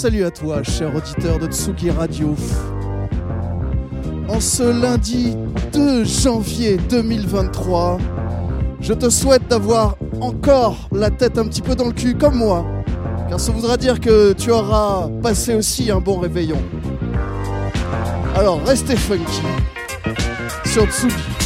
Salut à toi, cher auditeur de Tsugi Radio. En ce lundi 2 janvier 2023, je te souhaite d'avoir encore la tête un petit peu dans le cul comme moi, car ça voudra dire que tu auras passé aussi un bon réveillon. Alors restez funky sur Tsugi.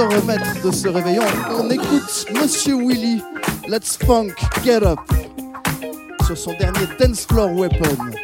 Remettre de ce réveillon, on écoute Monsieur Willy, Let's Funk Get Up, sur son dernier Dance Floor Weapon.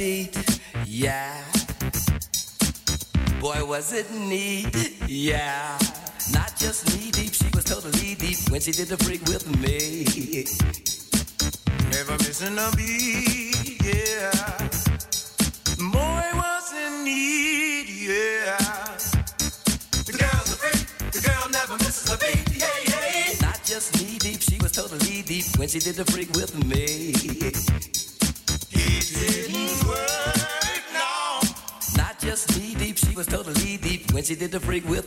Beat, yeah. Boy, was it neat, yeah. Not just knee deep, she was totally deep when she did the freak with the freak. will.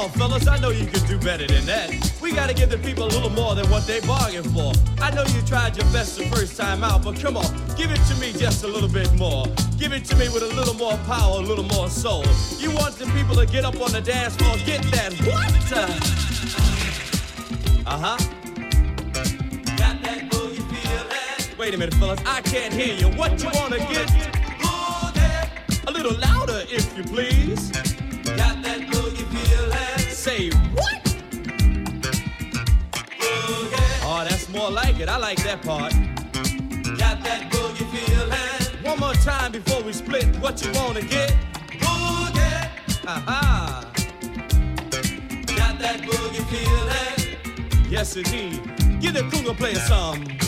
on, fellas, I know you can do better than that. We gotta give the people a little more than what they bargained for. I know you tried your best the first time out, but come on, give it to me just a little bit more. Give it to me with a little more power, a little more soul. You want the people to get up on the dance floor, get that what? Uh huh. Got that boogie. Wait a minute, fellas, I can't hear you. What you wanna get? A little louder, if you please. Got that say, What? Oh, that's more like it. I like that part. Got that boogie feeling. One more time before we split. What you wanna get? Boogie. Aha. Got that boogie feeling. Yes, indeed. Get the cougar player some.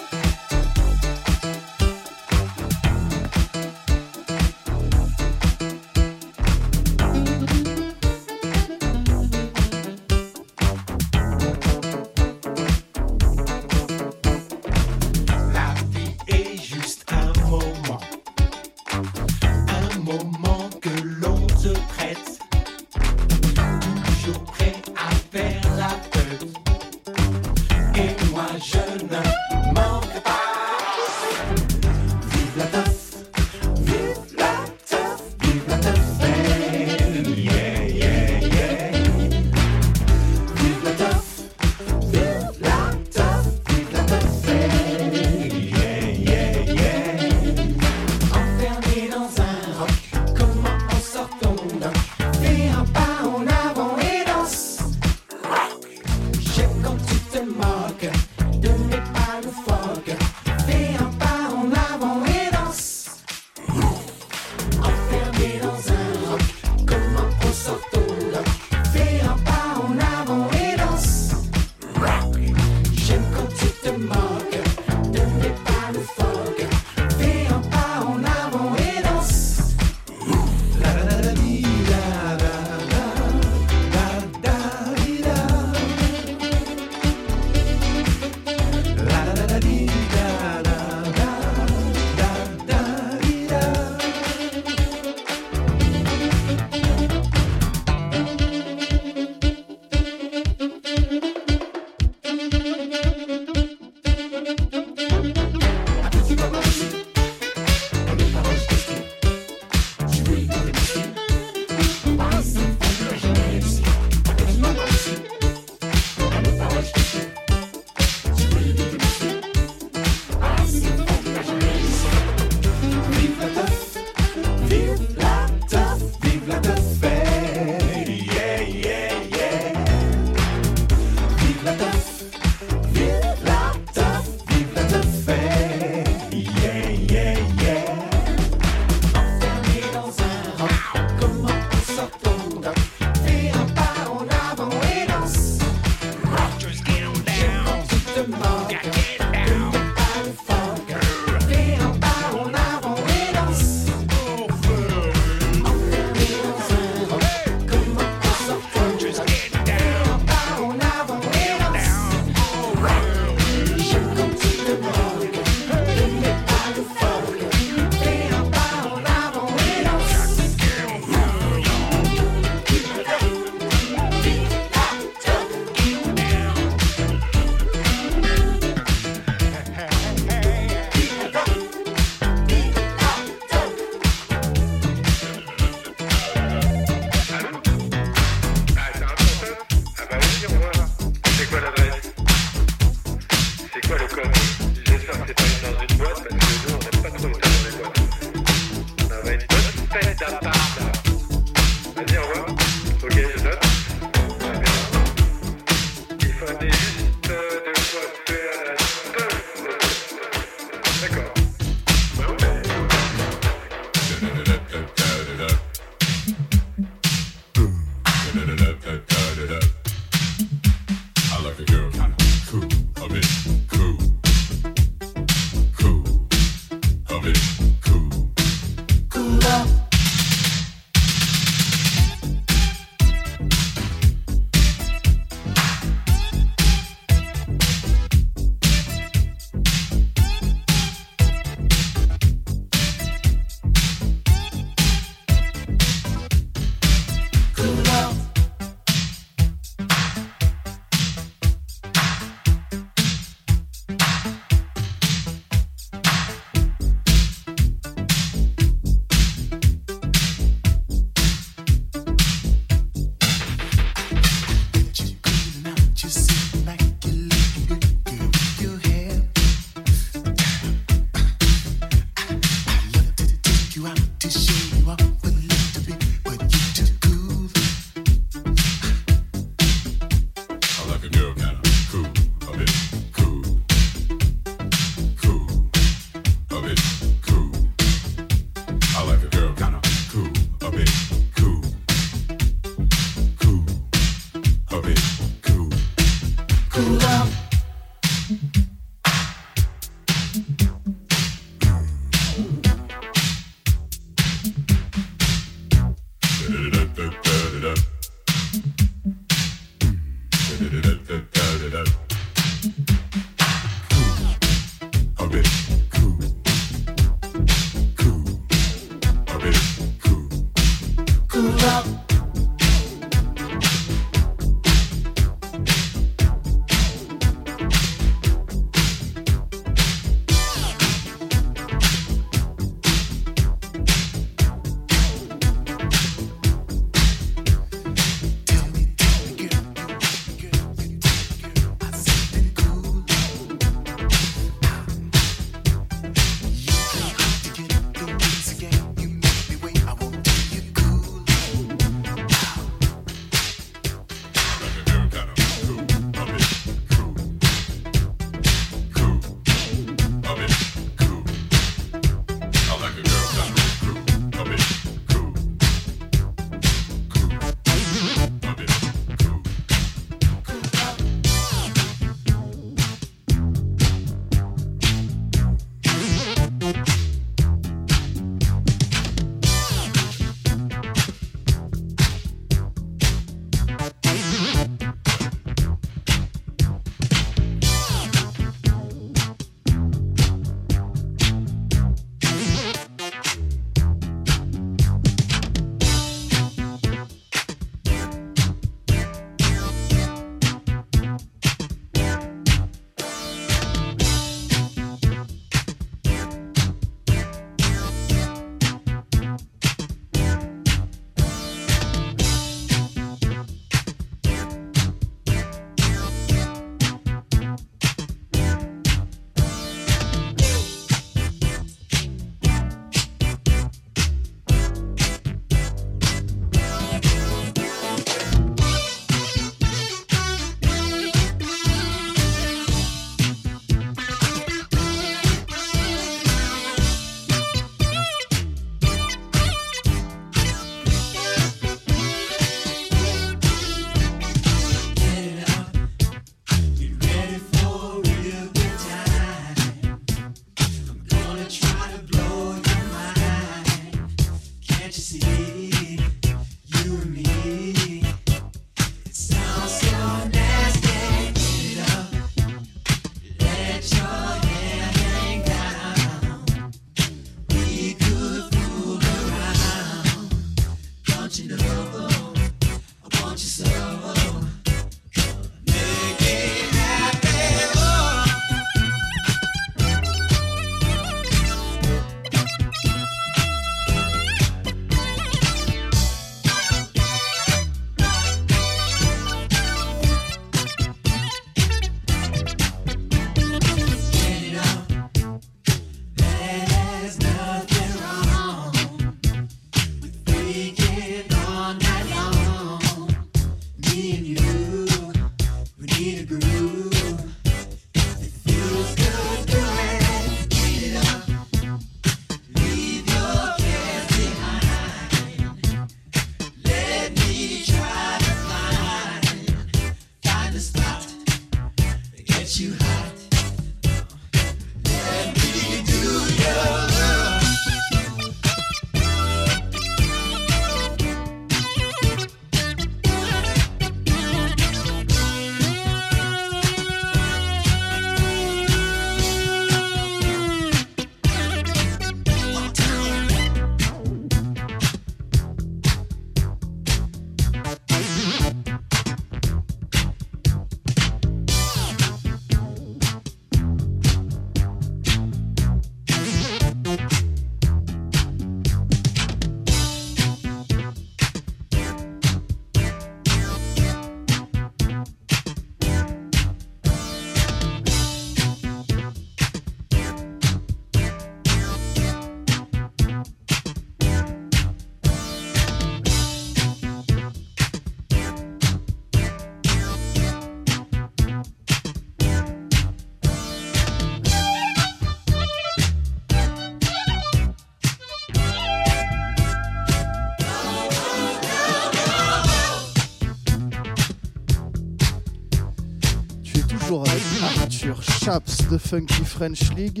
Chaps de Funky French League.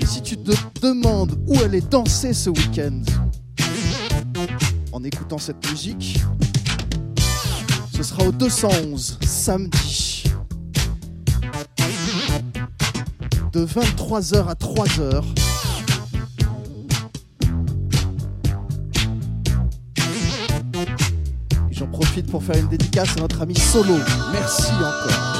Et si tu te demandes où aller danser ce week-end en écoutant cette musique, ce sera au 211 samedi. De 23h à 3h. Et J'en profite pour faire une dédicace à notre ami Solo. Merci encore.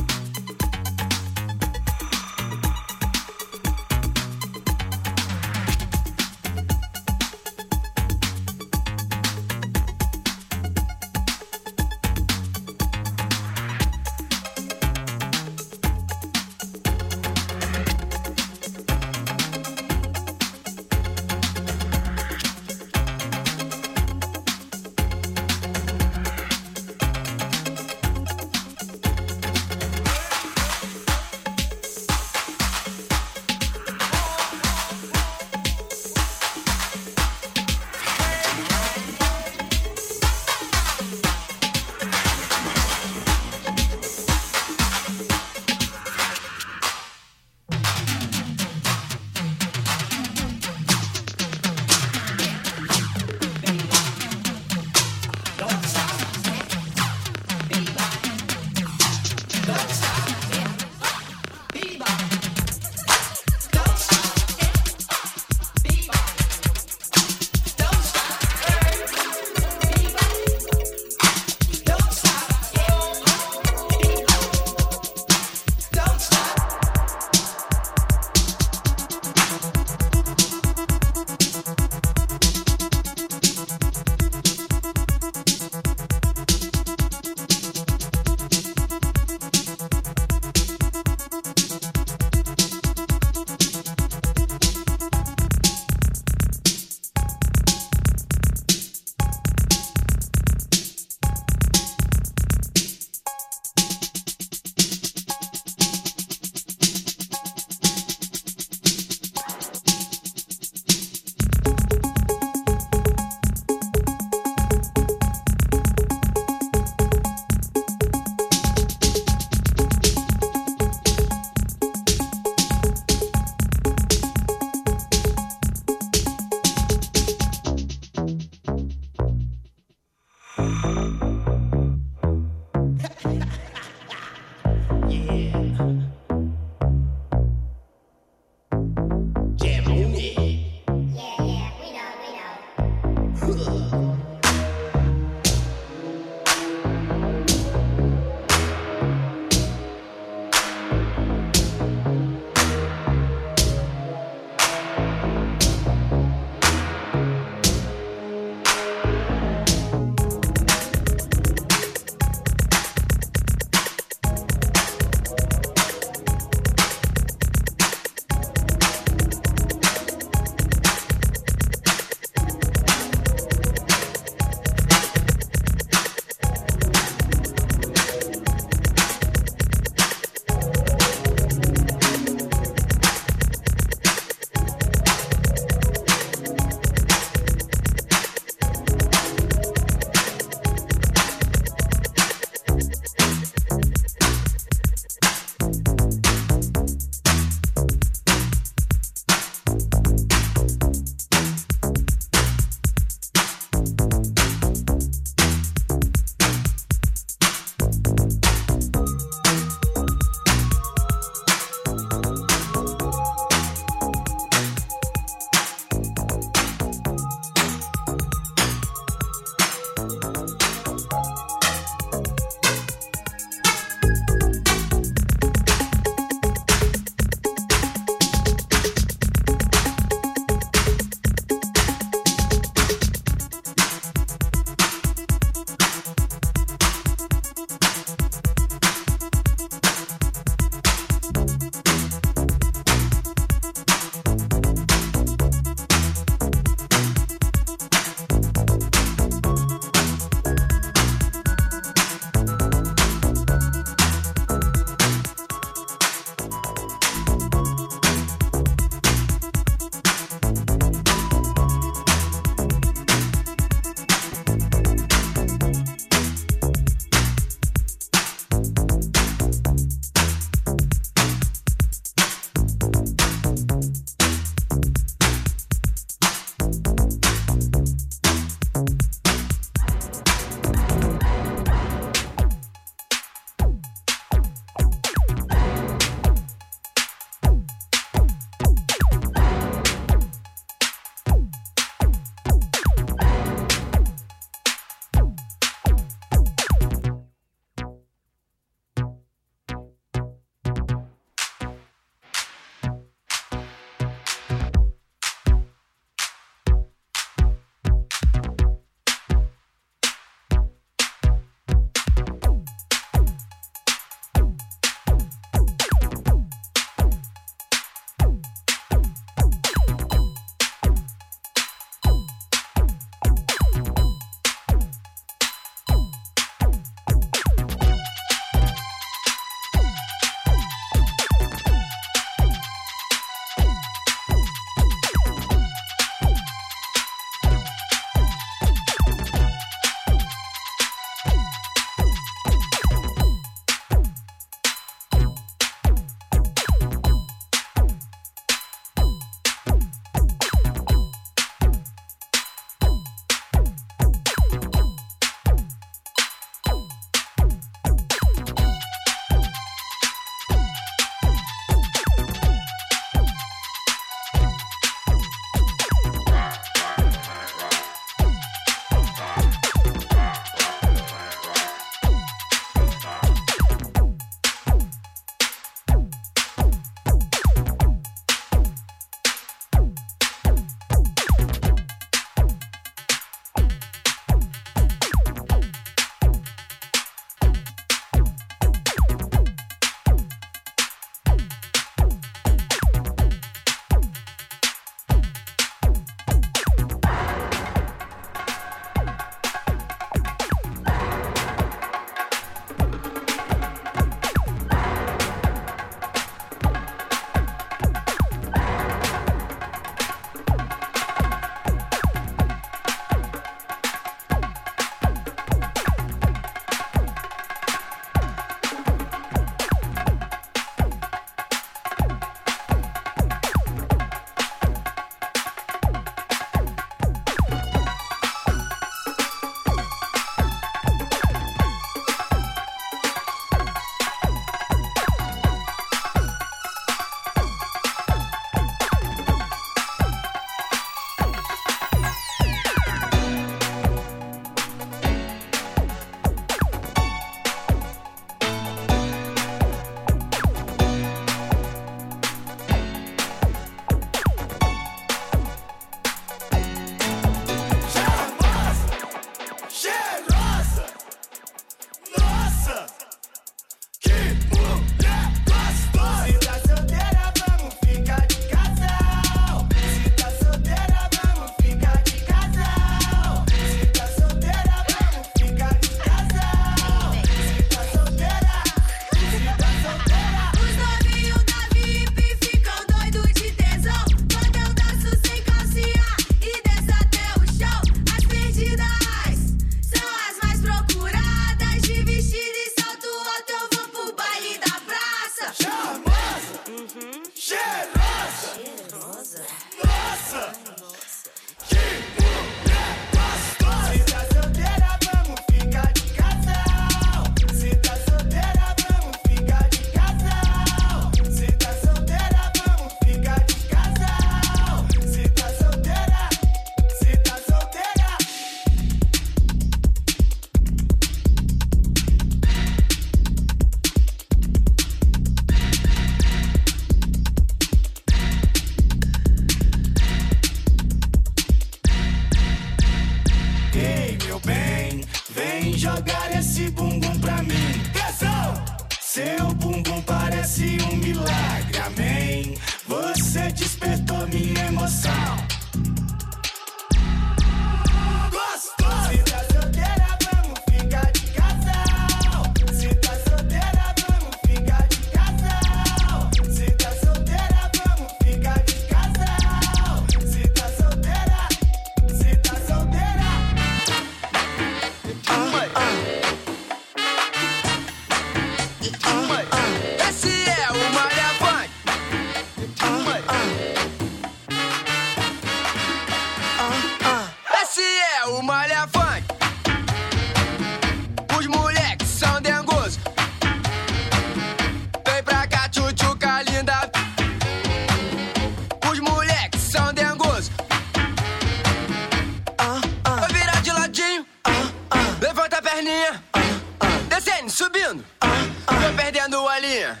subindo, tô perdendo a linha.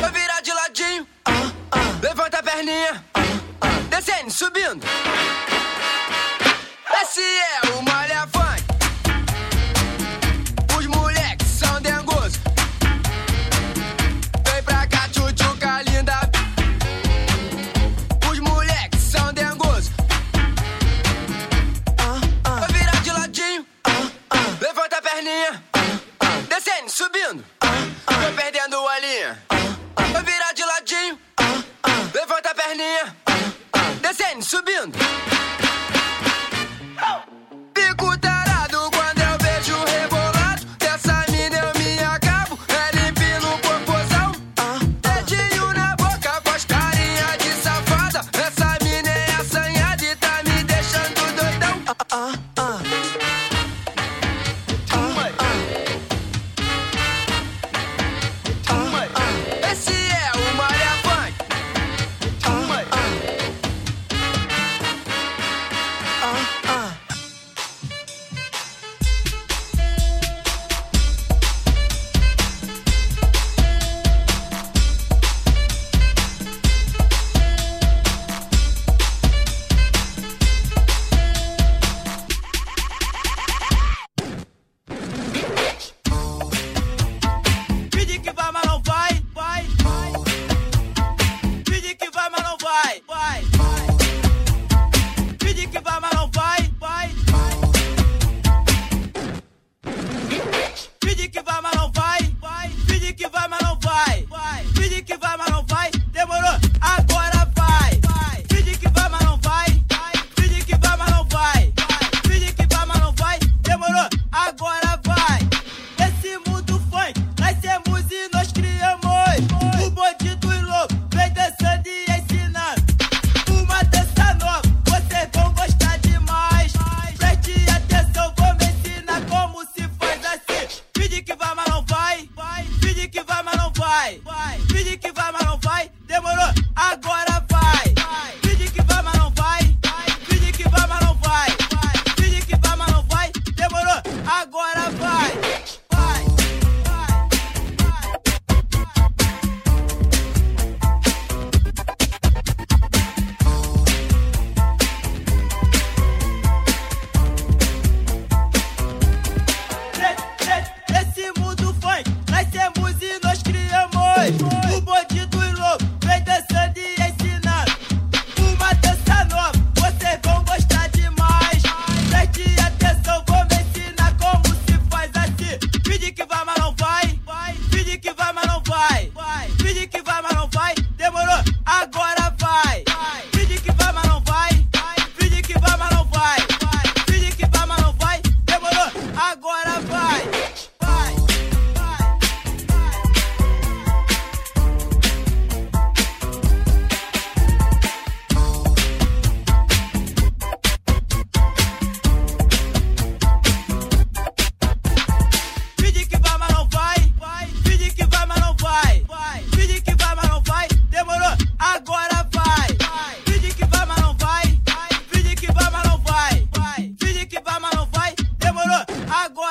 Vou virar de ladinho, levanta a perninha, descendo, subindo. Esse é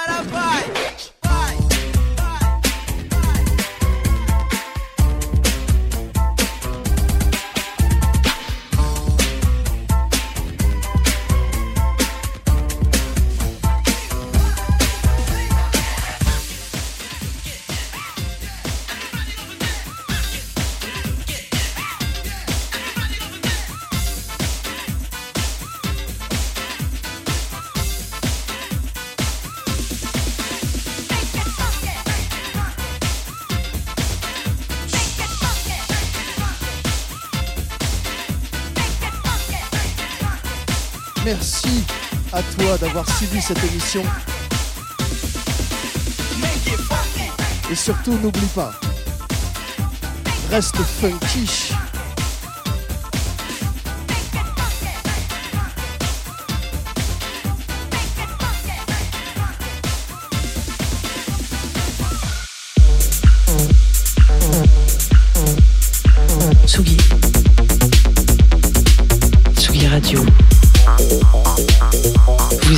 para, para. À toi d'avoir suivi cette émission. Et surtout, n'oublie pas, reste funky.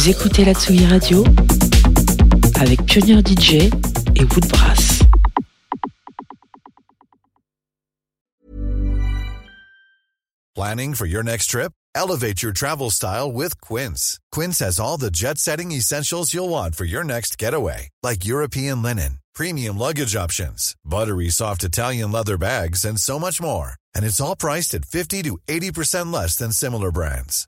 Écoutez la Tsugi Radio avec Pioneer DJ et Woodbrass. Planning for your next trip? Elevate your travel style with Quince. Quince has all the jet setting essentials you'll want for your next getaway, like European linen, premium luggage options, buttery soft Italian leather bags, and so much more. And it's all priced at 50 to 80% less than similar brands.